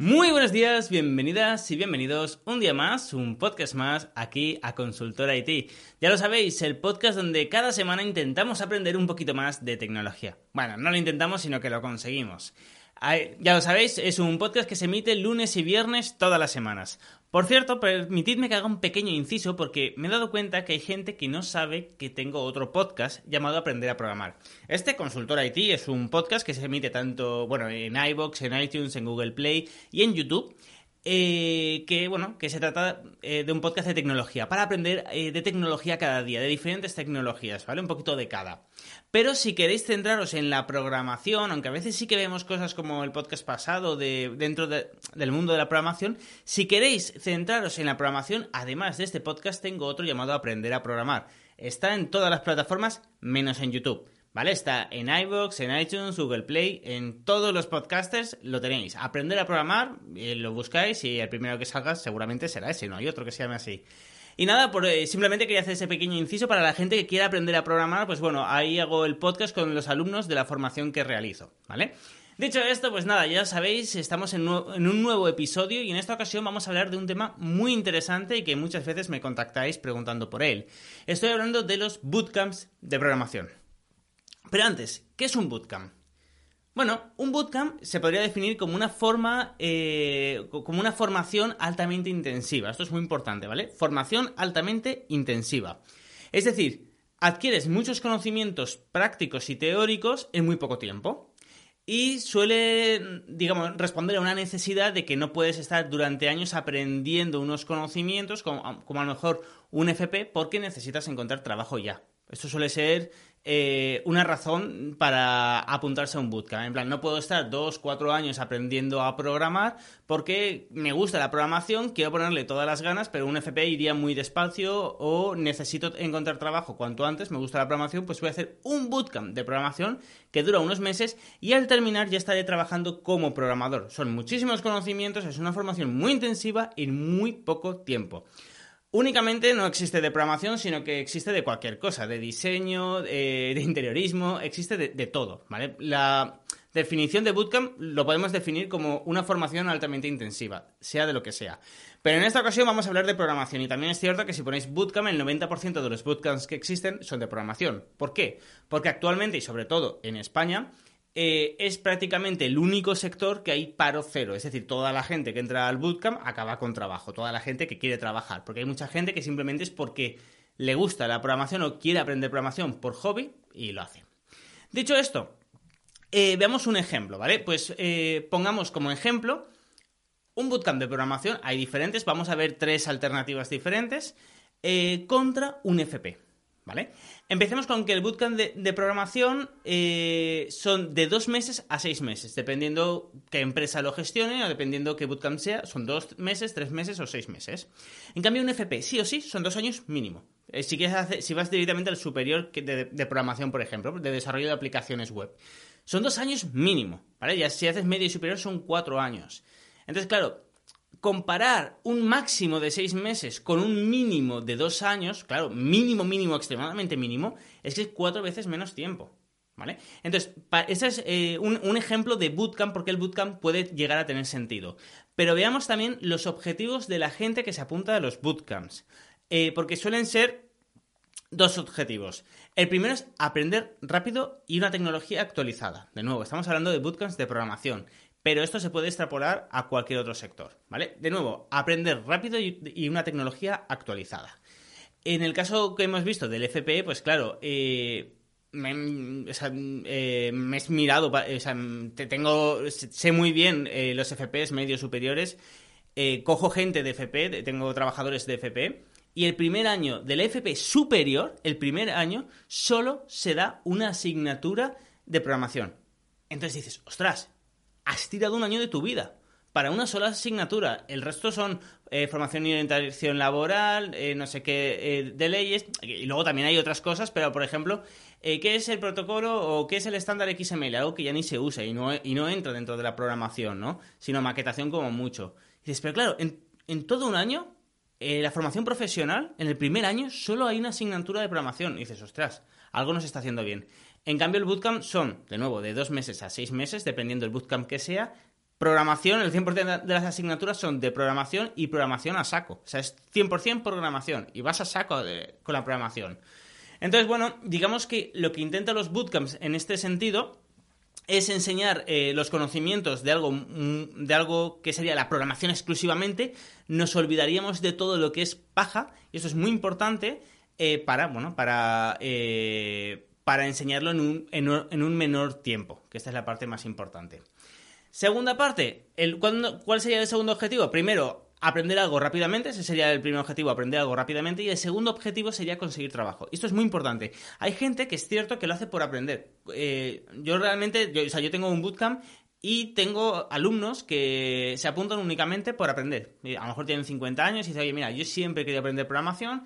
Muy buenos días, bienvenidas y bienvenidos un día más, un podcast más aquí a Consultora IT. Ya lo sabéis, el podcast donde cada semana intentamos aprender un poquito más de tecnología. Bueno, no lo intentamos, sino que lo conseguimos. Ya lo sabéis, es un podcast que se emite lunes y viernes todas las semanas. Por cierto, permitidme que haga un pequeño inciso porque me he dado cuenta que hay gente que no sabe que tengo otro podcast llamado Aprender a Programar. Este Consultor IT es un podcast que se emite tanto, bueno, en iBox, en iTunes, en Google Play y en YouTube. Eh, que bueno, que se trata eh, de un podcast de tecnología, para aprender eh, de tecnología cada día, de diferentes tecnologías, ¿vale? Un poquito de cada. Pero si queréis centraros en la programación, aunque a veces sí que vemos cosas como el podcast pasado de, dentro del mundo de la programación, si queréis centraros en la programación, además de este podcast tengo otro llamado Aprender a Programar. Está en todas las plataformas menos en YouTube. ¿Vale? Está en iVoox, en iTunes, Google Play, en todos los podcasters lo tenéis. Aprender a programar, eh, lo buscáis y el primero que salga seguramente será ese, no hay otro que se llame así. Y nada, por, eh, simplemente quería hacer ese pequeño inciso para la gente que quiera aprender a programar, pues bueno, ahí hago el podcast con los alumnos de la formación que realizo, ¿vale? Dicho esto, pues nada, ya sabéis, estamos en, en, un nuevo episodio y en esta ocasión vamos a hablar de un tema muy interesante y que muchas veces me contactáis preguntando por él. Estoy hablando de los bootcamps de programación. Pero antes, ¿qué es un bootcamp? Bueno, un bootcamp se podría definir como una forma, eh, como una formación altamente intensiva. Esto es muy importante, ¿vale? Formación altamente intensiva. Es decir, adquieres muchos conocimientos prácticos y teóricos en muy poco tiempo. Y suele, digamos, responder a una necesidad de que no puedes estar durante años aprendiendo unos conocimientos, como, como a lo mejor un FP, porque necesitas encontrar trabajo ya. Esto suele ser eh, una razón para apuntarse a un bootcamp. En plan, no puedo estar dos, cuatro años aprendiendo a programar porque me gusta la programación, quiero ponerle todas las ganas, pero un FP iría muy despacio o necesito encontrar trabajo cuanto antes, me gusta la programación, pues voy a hacer un bootcamp de programación que dura unos meses y al terminar ya estaré trabajando como programador. Son muchísimos conocimientos, es una formación muy intensiva en muy poco tiempo. Únicamente no existe de programación, sino que existe de cualquier cosa, de diseño, de, interiorismo, existe de, de, todo, ¿vale? La definición de bootcamp lo podemos definir como una formación altamente intensiva, sea de lo que sea. Pero en esta ocasión vamos a hablar de programación y también es cierto que si ponéis bootcamp, el 90% de los bootcamps que existen son de programación. ¿Por qué? Porque actualmente y sobre todo en España eh, es prácticamente el único sector que hay paro cero. Es decir, toda la gente que entra al bootcamp acaba con trabajo, toda la gente que quiere trabajar. Porque hay mucha gente que simplemente es porque le gusta la programación o quiere aprender programación por hobby y lo hace. Dicho esto, eh, veamos un ejemplo, ¿vale? Pues eh, pongamos como ejemplo un bootcamp de programación. Hay diferentes, vamos a ver tres alternativas diferentes contra un FP, ¿vale? Empecemos con que el bootcamp de, programación eh, son de dos meses a seis meses, dependiendo qué empresa lo gestione o dependiendo qué bootcamp sea, son dos meses, tres meses o seis meses. En cambio, un FP, sí o sí, son dos años mínimo. Eh, si, quieres hacer, si vas directamente al superior de, programación, por ejemplo, de desarrollo de aplicaciones web, son dos años mínimo, ¿vale? Ya si haces medio y superior son cuatro años. Entonces, claro, comparar un máximo de seis meses con un mínimo de dos años, claro, mínimo, mínimo, extremadamente mínimo, es que es cuatro veces menos tiempo. ¿Vale? Entonces, ese es eh, un, ejemplo de bootcamp porque el bootcamp puede llegar a tener sentido. Pero veamos también los objetivos de la gente que se apunta a los bootcamps. Eh, porque suelen ser dos objetivos. El primero es aprender rápido y una tecnología actualizada. De nuevo, estamos hablando de bootcamps de programación pero esto se puede extrapolar a cualquier otro sector, ¿vale? De nuevo, aprender rápido y una tecnología actualizada. En el caso que hemos visto del FPE, pues claro, eh, me, eh, me, he mirado, te tengo, sé muy bien eh, los FPs medios superiores, cojo gente de FP, tengo trabajadores de FP, y el primer año del FP superior, el primer año, solo se da una asignatura de programación. Entonces dices, ostras, has tirado un año de tu vida para una sola asignatura. El resto son eh, formación y orientación laboral, eh, no sé qué, de leyes, y luego también hay otras cosas, pero por ejemplo, ¿qué es el protocolo o qué es el estándar XML? Algo que ya ni se usa y no, y no entra dentro de la programación, ¿no? Sino maquetación como mucho. Dices, pero claro, en, en todo un año, la formación profesional, en el primer año, solo hay una asignatura de programación. Y dices, ostras, algo nos está haciendo bien. En cambio, el bootcamp son, de nuevo, de dos meses a seis meses, dependiendo del bootcamp que sea. Programación, el 100% de las asignaturas son de programación y programación a saco. O sea, es 100% programación y vas a saco con la programación. Entonces, bueno, digamos que lo que intentan los bootcamps en este sentido es enseñar eh, los conocimientos de algo, mm, de algo que sería la programación exclusivamente, nos olvidaríamos de todo lo que es paja, y eso es muy importante eh, para, bueno, para, eh, para enseñarlo en un, en, un, menor tiempo, que esta es la parte más importante. Segunda parte, el, ¿cuál sería el segundo objetivo? Primero, aprender algo rápidamente, ese sería el primer objetivo, aprender algo rápidamente, y el segundo objetivo sería conseguir trabajo. Esto es muy importante. Hay gente que es cierto que lo hace por aprender. Eh, yo realmente, o sea, yo tengo un bootcamp y tengo alumnos que se apuntan únicamente por aprender. A lo mejor tienen 50 años y dicen, oye, mira, yo siempre quería aprender programación,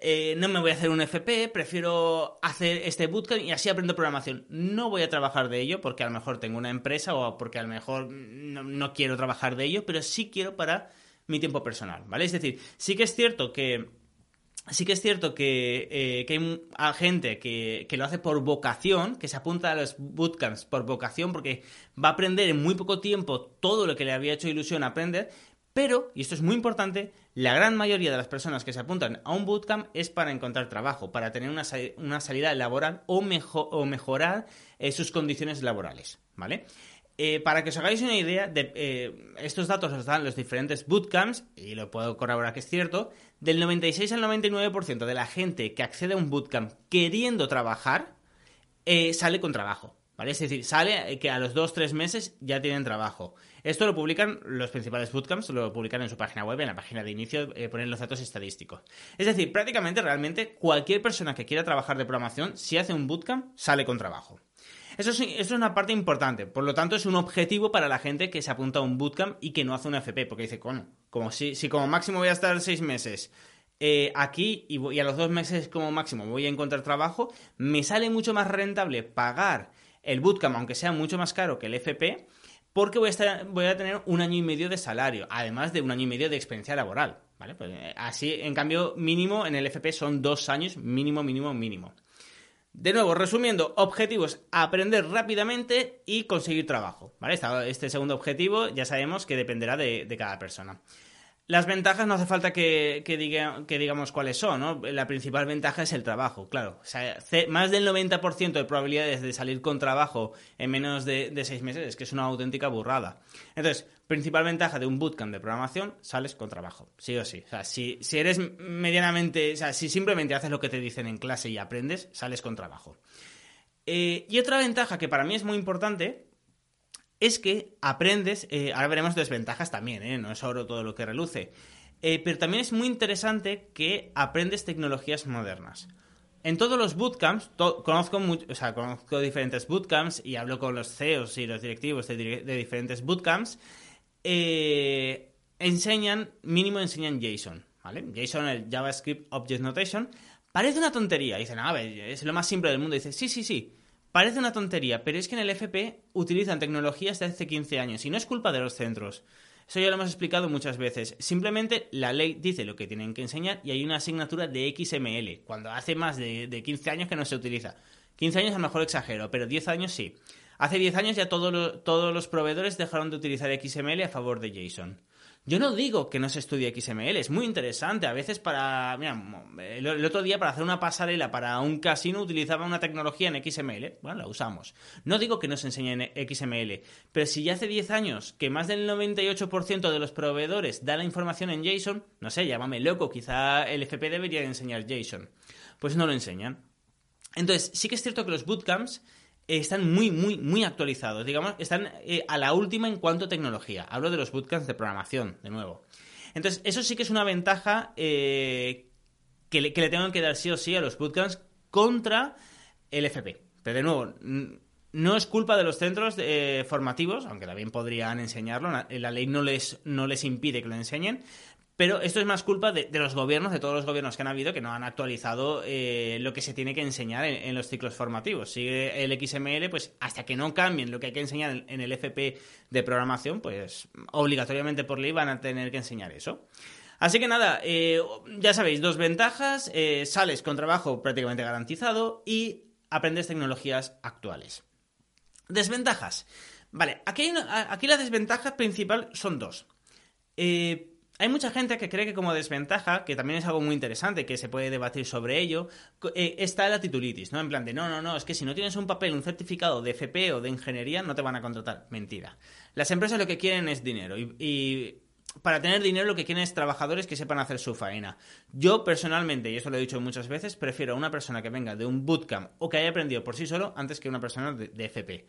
eh, no me voy a hacer un FP, prefiero hacer este bootcamp y así aprendo programación. No voy a trabajar de ello porque a lo mejor tengo una empresa o porque a lo mejor no, quiero trabajar de ello, pero sí quiero para mi tiempo personal, ¿vale? Es decir, sí que es cierto que sí que es cierto que, eh, hay gente que, que, lo hace por vocación, que se apunta a los bootcamps por vocación, porque va a aprender en muy poco tiempo todo lo que le había hecho ilusión aprender, pero, y esto es muy importante, la gran mayoría de las personas que se apuntan a un bootcamp es para encontrar trabajo, para tener una, salida laboral o, o mejorar eh, sus condiciones laborales, ¿vale? Eh, para que os hagáis una idea, de, eh, estos datos os dan los diferentes bootcamps, y lo puedo corroborar que es cierto, del 96 al 99% de la gente que accede a un bootcamp queriendo trabajar, sale con trabajo, ¿vale? Es decir, sale que a los 2-3 meses ya tienen trabajo. Esto lo publican los principales bootcamps, lo publican en su página web, en la página de inicio, eh, ponen los datos estadísticos. Es decir, prácticamente realmente cualquier persona que quiera trabajar de programación, si hace un bootcamp, sale con trabajo. Eso es, es, una parte importante, por lo tanto es un objetivo para la gente que se apunta a un bootcamp y que no hace un FP, porque dice, coño, como si, si como máximo voy a estar seis meses eh, aquí y, y, a los dos meses como máximo voy a encontrar trabajo, me sale mucho más rentable pagar el bootcamp, aunque sea mucho más caro que el FP, porque voy a, tener un año y medio de salario, además de un año y medio de experiencia laboral. ¿vale? Pues, eh, así, en cambio, mínimo en el FP son dos años, mínimo, mínimo, mínimo. De nuevo, resumiendo, objetivos, aprender rápidamente y conseguir trabajo. ¿vale? Este segundo objetivo ya sabemos que dependerá de cada persona. Las ventajas no hace falta que, digamos cuáles son, ¿no? La principal ventaja es el trabajo, claro. O sea, más del 90% de probabilidades de salir con trabajo en menos de, seis meses es que es una auténtica burrada. Entonces, principal ventaja de un bootcamp de programación, sales con trabajo, sí o sí. O sea, si, eres medianamente, o sea, si simplemente haces lo que te dicen en clase y aprendes, sales con trabajo. Eh, y otra ventaja que para mí es muy importante es que aprendes, eh, ahora veremos desventajas también, ¿eh? no es oro todo lo que reluce, eh, pero también es muy interesante que aprendes tecnologías modernas. En todos los bootcamps, conozco, o diferentes bootcamps y hablo con los CEOs y los directivos de, diferentes bootcamps, enseñan, mínimo enseñan JSON, ¿vale? JSON, el JavaScript Object Notation, parece una tontería, dicen, a ver, es lo más simple del mundo, dice, sí, sí, sí, Parece una tontería, pero es que en el FP utilizan tecnologías de hace 15 años y no es culpa de los centros. Eso ya lo hemos explicado muchas veces. Simplemente la ley dice lo que tienen que enseñar y hay una asignatura de XML, cuando hace más de, 15 años que no se utiliza. 15 años a lo mejor exagero, pero 10 años sí. Hace 10 años ya todos los proveedores dejaron de utilizar XML a favor de JSON. Yo no digo que no se estudie XML, es muy interesante. A veces para... Mira, el, otro día para hacer una pasarela para un casino utilizaba una tecnología en XML. Bueno, la usamos. No digo que no se enseñe en XML, pero si ya hace 10 años que más del 98% de los proveedores da la información en JSON, no sé, llámame loco, quizá el FP debería enseñar JSON. Pues no lo enseñan. Entonces, sí que es cierto que los bootcamps están muy, muy, muy actualizados. Digamos, están eh, a la última en cuanto a tecnología. Hablo de los bootcamps de programación, de nuevo. Entonces, eso sí que es una ventaja eh, que, le, que, tengo que dar sí o sí a los bootcamps contra el FP. Pero de nuevo, no es culpa de los centros eh, formativos, aunque también podrían enseñarlo. La ley no les, no les impide que lo enseñen. Pero esto es más culpa de, los gobiernos, de todos los gobiernos que han habido, que no han actualizado eh, lo que se tiene que enseñar en, los ciclos formativos. Sigue el XML, pues hasta que no cambien lo que hay que enseñar en, el FP de programación, pues obligatoriamente por ley van a tener que enseñar eso. Así que nada, eh, ya sabéis, dos ventajas, eh, sales con trabajo prácticamente garantizado y aprendes tecnologías actuales. Desventajas. Vale, aquí, aquí la desventaja principal son dos. Eh, hay mucha gente que cree que como desventaja, que también es algo muy interesante, que se puede debatir sobre ello, eh, está la titulitis, ¿no? En plan de, no, no, no, es que si no tienes un papel, un certificado de FP o de ingeniería, no te van a contratar. Mentira. Las empresas lo que quieren es dinero y, para tener dinero lo que quieren es trabajadores que sepan hacer su faena. Yo personalmente, y eso lo he dicho muchas veces, prefiero a una persona que venga de un bootcamp o que haya aprendido por sí solo antes que una persona de, de FP.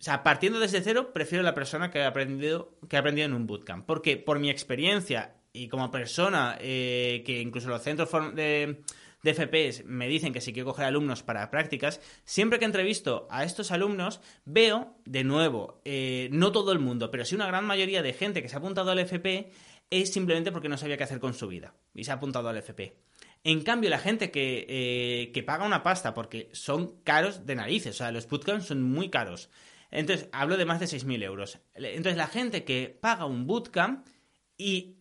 O sea, partiendo desde cero, prefiero la persona que ha aprendido, que ha aprendido en un bootcamp. Porque por mi experiencia y como persona, eh, que incluso los centros de, de FPS me dicen que si quiero coger alumnos para prácticas, siempre que entrevisto a estos alumnos, veo, de nuevo, eh, no todo el mundo, pero sí una gran mayoría de gente que se ha apuntado al FP es simplemente porque no sabía qué hacer con su vida y se ha apuntado al FP. En cambio, la gente que, eh, que paga una pasta porque son caros de narices, o sea, los bootcamps son muy caros. Entonces, hablo de más de 6.000 euros. Entonces, la gente que paga un bootcamp y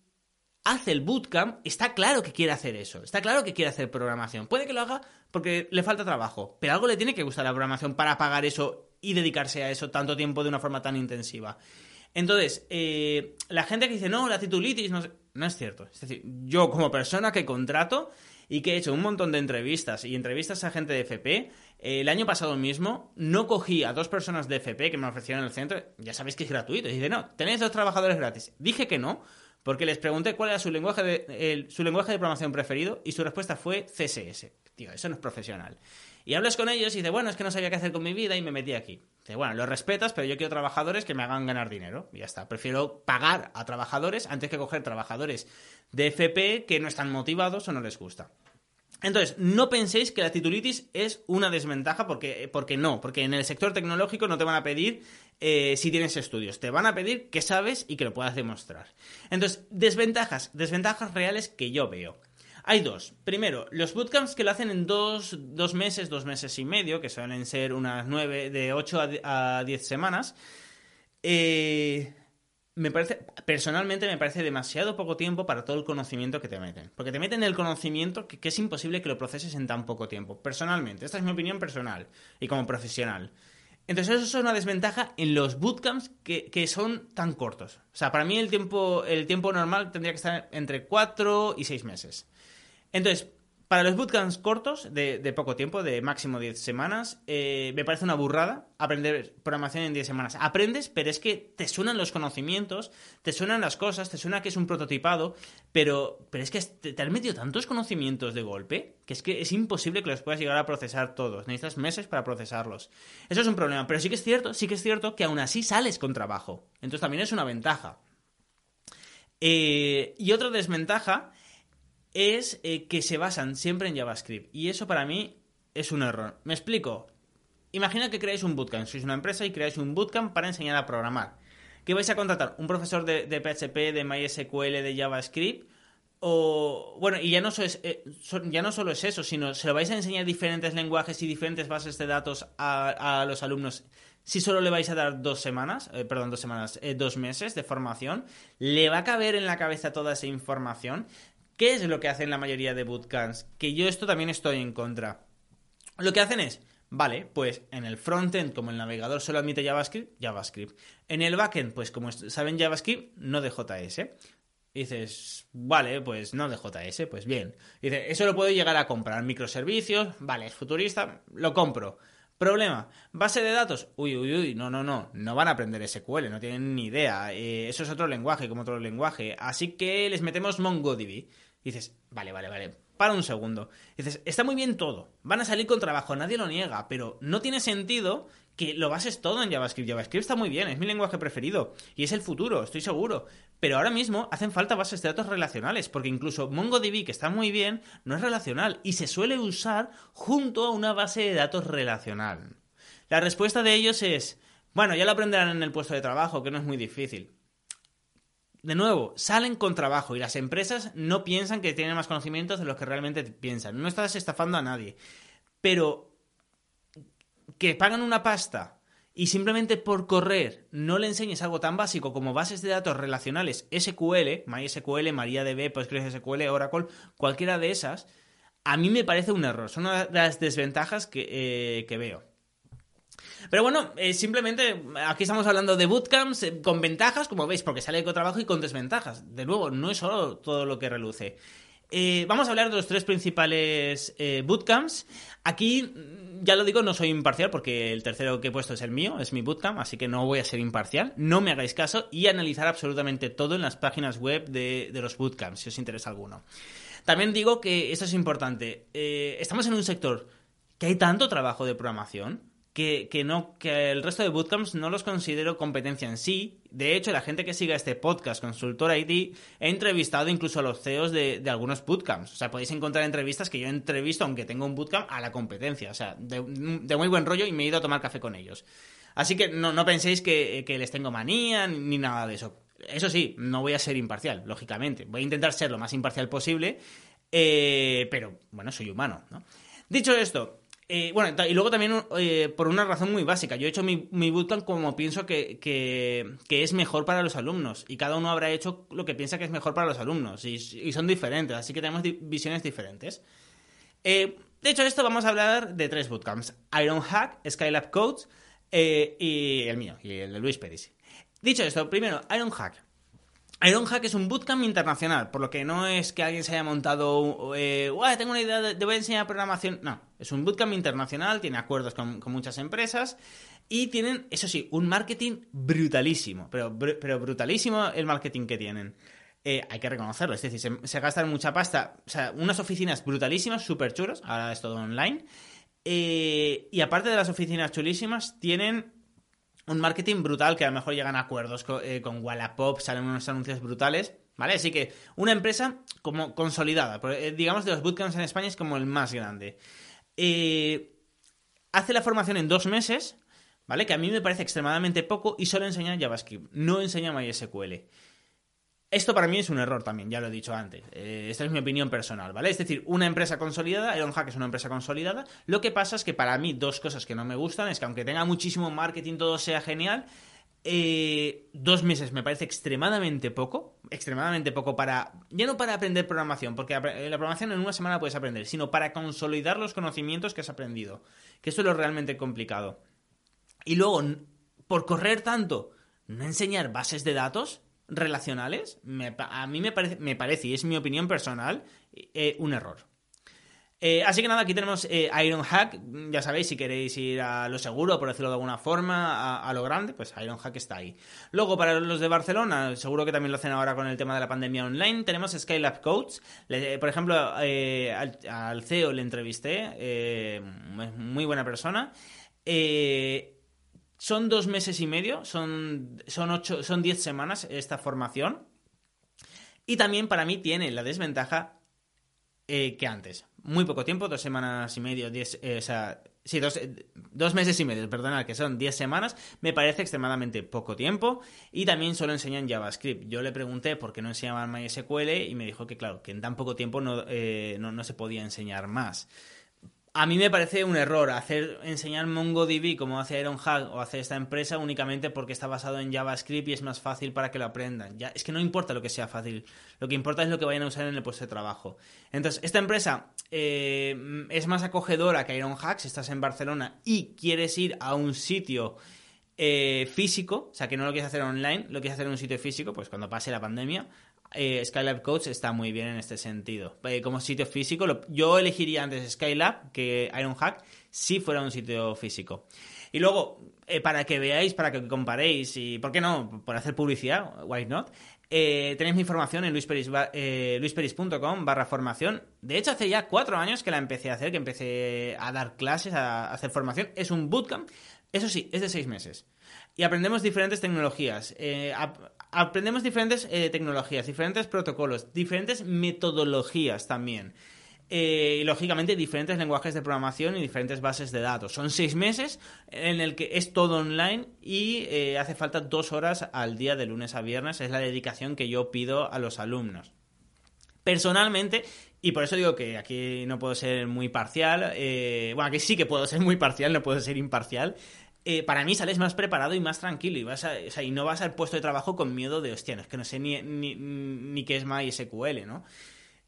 hace el bootcamp, está claro que quiere hacer eso, está claro que quiere hacer programación. Puede que lo haga porque le falta trabajo, pero algo le tiene que gustar la programación para pagar eso y dedicarse a eso tanto tiempo de una forma tan intensiva. Entonces, eh, la gente que dice, no, la titulitis, no, no es cierto. Es decir, yo como persona que contrato y que he hecho un montón de entrevistas y entrevistas a gente de FP, el año pasado mismo no cogí a dos personas de FP que me ofrecieron el centro, ya sabéis que es gratuito, y dice, no, tenéis dos trabajadores gratis. Dije que no, porque les pregunté cuál era su lenguaje de, su lenguaje de programación preferido y su respuesta fue CSS. Tío, eso no es profesional. Y hablas con ellos y dice, bueno, es que no sabía qué hacer con mi vida y me metí aquí. Dice, bueno, lo respetas, pero yo quiero trabajadores que me hagan ganar dinero. Y ya está. Prefiero pagar a trabajadores antes que coger trabajadores de FP que no están motivados o no les gusta. Entonces, no penséis que la titulitis es una desventaja porque, porque no, porque en el sector tecnológico no te van a pedir eh, si tienes estudios, te van a pedir que sabes y que lo puedas demostrar. Entonces, desventajas, desventajas reales que yo veo. Hay dos. Primero, los bootcamps que lo hacen en dos, dos meses, dos meses y medio, que suelen ser unas nueve, de ocho a diez semanas, eh, me parece, personalmente me parece demasiado poco tiempo para todo el conocimiento que te meten. Porque te meten el conocimiento que, es imposible que lo proceses en tan poco tiempo. Personalmente, esta es mi opinión personal y como profesional. Entonces eso es una desventaja en los bootcamps que, que, son tan cortos. O sea, para mí el tiempo, el tiempo normal tendría que estar entre 4 y 6 meses. Entonces, para los bootcamps cortos, de, poco tiempo, de máximo 10 semanas, eh, me parece una burrada aprender programación en 10 semanas. Aprendes, pero es que te suenan los conocimientos, te suenan las cosas, te suena que es un prototipado, pero, pero es que te, te han metido tantos conocimientos de golpe que es que es imposible que los puedas llegar a procesar todos. Necesitas meses para procesarlos. Eso es un problema, pero sí que es cierto, sí que es cierto que aún así sales con trabajo. Entonces también es una ventaja. Eh, y otra desventaja es eh, que se basan siempre en JavaScript. Y eso para mí es un error. Me explico. Imagina que creáis un bootcamp. Sois una empresa y creáis un bootcamp para enseñar a programar. ¿Qué vais a contratar? ¿Un profesor de, PHP, de MySQL, de JavaScript? O, bueno, y ya no, eh, ya no solo es eso, sino se lo vais a enseñar diferentes lenguajes y diferentes bases de datos a, los alumnos. Si solo le vais a dar dos semanas, eh, perdón, dos semanas, dos meses de formación, ¿le va a caber en la cabeza toda esa información? ¿Qué es lo que hacen la mayoría de bootcamps? Que yo esto también estoy en contra. Lo que hacen es, vale, pues en el frontend, como el navegador solo admite JavaScript, JavaScript. En el backend, pues como saben JavaScript, no de JS. dices, vale, pues no de JS, pues bien. Dice, eso lo puedo llegar a comprar. Microservicios, vale, es futurista, lo compro. Problema, base de datos. Uy, uy, uy, no, no, no, no van a aprender SQL, no tienen ni idea. Eh, eso es otro lenguaje como otro lenguaje. Así que les metemos MongoDB dices, vale, vale, vale, para un segundo. dices, está muy bien todo, van a salir con trabajo, nadie lo niega, pero no tiene sentido que lo bases todo en JavaScript. JavaScript está muy bien, es mi lenguaje preferido y es el futuro, estoy seguro. Pero ahora mismo hacen falta bases de datos relacionales, porque incluso MongoDB, que está muy bien, no es relacional y se suele usar junto a una base de datos relacional. La respuesta de ellos es, bueno, ya lo aprenderán en el puesto de trabajo, que no es muy difícil de nuevo, salen con trabajo y las empresas no piensan que tienen más conocimientos de los que realmente piensan. No estás estafando a nadie. Pero que pagan una pasta y simplemente por correr no le enseñes algo tan básico como bases de datos relacionales SQL, MySQL, MariaDB, PostgreSQL, Oracle, cualquiera de esas, a mí me parece un error. Son una de las desventajas que, eh, que veo. Pero bueno, eh, simplemente aquí estamos hablando de bootcamps eh, con ventajas, como veis, porque sale con trabajo y con desventajas. De nuevo, no es solo todo lo que reluce. Eh, vamos a hablar de los tres principales bootcamps. Aquí, mm, ya lo digo, no soy imparcial porque el tercero que he puesto es el mío, es mi bootcamp, así que no voy a ser imparcial. No me hagáis caso y analizar absolutamente todo en las páginas web de los bootcamps, si os interesa alguno. También digo que esto es importante. estamos en un sector que hay tanto trabajo de programación que, no, que el resto de bootcamps no los considero competencia en sí. De hecho, la gente que siga este podcast, Consultor IT, he entrevistado incluso a los CEOs de, algunos bootcamps. O sea, podéis encontrar entrevistas que yo entrevisto, aunque tengo un bootcamp, a la competencia. O sea, de, muy buen rollo y me he ido a tomar café con ellos. Así que no, no penséis que, les tengo manía ni nada de eso. Eso sí, no voy a ser imparcial, lógicamente. Voy a intentar ser lo más imparcial posible, eh, pero bueno, soy humano, ¿no? Dicho esto, eh, bueno, y luego también eh, por una razón muy básica. Yo he hecho mi, bootcamp como pienso que, es mejor para los alumnos. Y cada uno habrá hecho lo que piensa que es mejor para los alumnos. Y, son diferentes, así que tenemos visiones diferentes. Eh, de hecho, esto vamos a hablar de tres bootcamps. Ironhack, Skylab Codes y el mío, y el de Luis Pérez. Dicho esto, primero, Ironhack. Ironhack es un bootcamp internacional, por lo que no es que alguien se haya montado, eh, tengo una idea, de, voy a enseñar programación. No, es un bootcamp internacional, tiene acuerdos con, muchas empresas y tienen, eso sí, un marketing brutalísimo, pero, brutalísimo el marketing que tienen. Eh, hay que reconocerlo, es decir, se, gastan mucha pasta, o sea, unas oficinas brutalísimas, súper chulos, ahora es todo online. Eh, y aparte de las oficinas chulísimas, tienen un marketing brutal que a lo mejor llegan a acuerdos eh, con, Wallapop, salen unos anuncios brutales, ¿vale? Así que una empresa como consolidada, eh, digamos de los bootcamps en España es como el más grande. Eh, hace la formación en dos meses, ¿vale? Que a mí me parece extremadamente poco y solo enseña JavaScript, no enseña MySQL. Esto para mí es un error también, ya lo he dicho antes. Eh, esta es mi opinión personal, ¿vale? Es decir, una empresa consolidada, Ironhack es una empresa consolidada. Lo que pasa es que para mí dos cosas que no me gustan es que aunque tenga muchísimo marketing, todo sea genial, eh, dos meses me parece extremadamente poco, extremadamente poco para, ya no para aprender programación, porque la programación en una semana puedes aprender, sino para consolidar los conocimientos que has aprendido, que eso es lo realmente complicado. Y luego, por correr tanto, no enseñar bases de datos, relacionales, a mí me parece, me parece, y es mi opinión personal, eh, un error. Eh, así que nada, aquí tenemos eh, Ironhack. Ya sabéis, si queréis ir a lo seguro, por decirlo de alguna forma, a, lo grande, pues Ironhack está ahí. Luego, para los de Barcelona, seguro que también lo hacen ahora con el tema de la pandemia online, tenemos Skylab Codes. por ejemplo, al, al, CEO le entrevisté, muy buena persona. Eh, son dos meses y medio, son, son, ocho, son diez semanas esta formación. Y también para mí tiene la desventaja eh, que antes. Muy poco tiempo, dos semanas y medio, diez, eh, o sea, sí, dos, dos, meses y medio, perdona, que son diez semanas, me parece extremadamente poco tiempo. Y también solo enseñan JavaScript. Yo le pregunté por qué no enseñaban MySQL y me dijo que, claro, que en tan poco tiempo no, eh, no, no se podía enseñar más a mí me parece un error hacer enseñar MongoDB como hace Ironhack o hace esta empresa únicamente porque está basado en JavaScript y es más fácil para que lo aprendan. Es que no importa lo que sea fácil, lo que importa es lo que vayan a usar en el puesto de trabajo. Entonces, esta empresa eh, es más acogedora que Ironhack si estás en Barcelona y quieres ir a un sitio eh, físico, o sea, que no lo quieres hacer online, lo quieres hacer en un sitio físico, pues cuando pase la pandemia, eh, Skylab Coach está muy bien en este sentido. Eh, como sitio físico, yo elegiría antes Skylab que Ironhack si fuera un sitio físico. Y luego, eh, para que veáis, para que comparéis, y ¿por qué no? Por hacer publicidad, why not? tenéis mi información en luisperis.com barra formación. De hecho, hace ya cuatro años que la empecé a hacer, que empecé a dar clases, a hacer formación. Es un bootcamp. Eso sí, es de seis meses. Y aprendemos diferentes tecnologías aprendemos diferentes eh, tecnologías, diferentes protocolos, diferentes metodologías también. eh, y lógicamente diferentes lenguajes de programación y diferentes bases de datos. Son seis meses en el que es todo online y eh, hace falta dos horas al día de lunes a viernes. Es la dedicación que yo pido a los alumnos. Personalmente, y por eso digo que aquí no puedo ser muy parcial, bueno, aquí sí que puedo ser muy parcial, no puedo ser imparcial. Para mí sales más preparado y más tranquilo y, vas y no vas al puesto de trabajo con miedo de, hostia, es que no sé ni, ni, ni qué es MySQL, ¿no?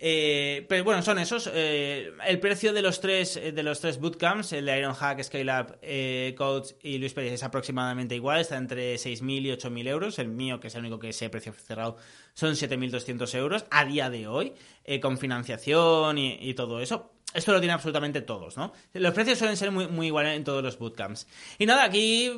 Eh, pero bueno, son esos. Eh, el precio de los tres eh, de los tres bootcamps, el de Ironhack, Scaleup, eh, Coach y Luis Pérez es aproximadamente igual, está entre 6.000 y 8.000 euros. El mío, que es el único que sé precio cerrado, son 7.200 euros a día de hoy, con financiación y todo eso. Esto lo tienen absolutamente todos, ¿no? Los precios suelen ser muy, muy iguales en todos los bootcamps. Y nada, aquí,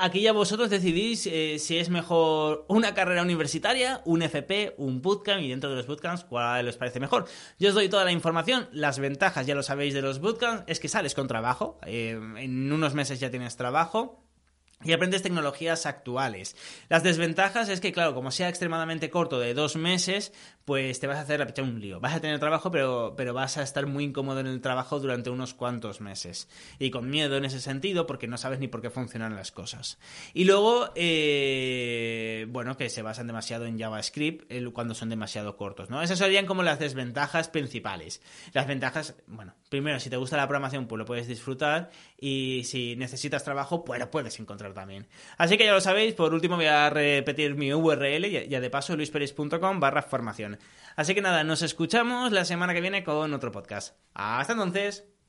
aquí ya vosotros decidís eh, si es mejor una carrera universitaria, un FP, un bootcamp y dentro de los bootcamps cuál os parece mejor. Yo os doy toda la información, las ventajas ya lo sabéis de los bootcamps, es que sales con trabajo, eh, en unos meses ya tienes trabajo y aprendes tecnologías actuales. Las desventajas es que, claro, como sea extremadamente corto de dos meses, pues te vas a hacer la un lío. Vas a tener trabajo, pero, pero vas a estar muy incómodo en el trabajo durante unos cuantos meses. Y con miedo en ese sentido, porque no sabes ni por qué funcionan las cosas. Y luego, eh, bueno, que se basan demasiado en JavaScript cuando son demasiado cortos, ¿no? Esas serían como las desventajas principales. Las ventajas, bueno, primero, si te gusta la programación, pues lo puedes disfrutar. Y si necesitas trabajo, pues lo puedes encontrar también. Así que ya lo sabéis, por último voy a repetir mi URL, ya de paso luisperis.com barra formación. Así que nada, nos escuchamos la semana que viene con otro podcast. Hasta entonces.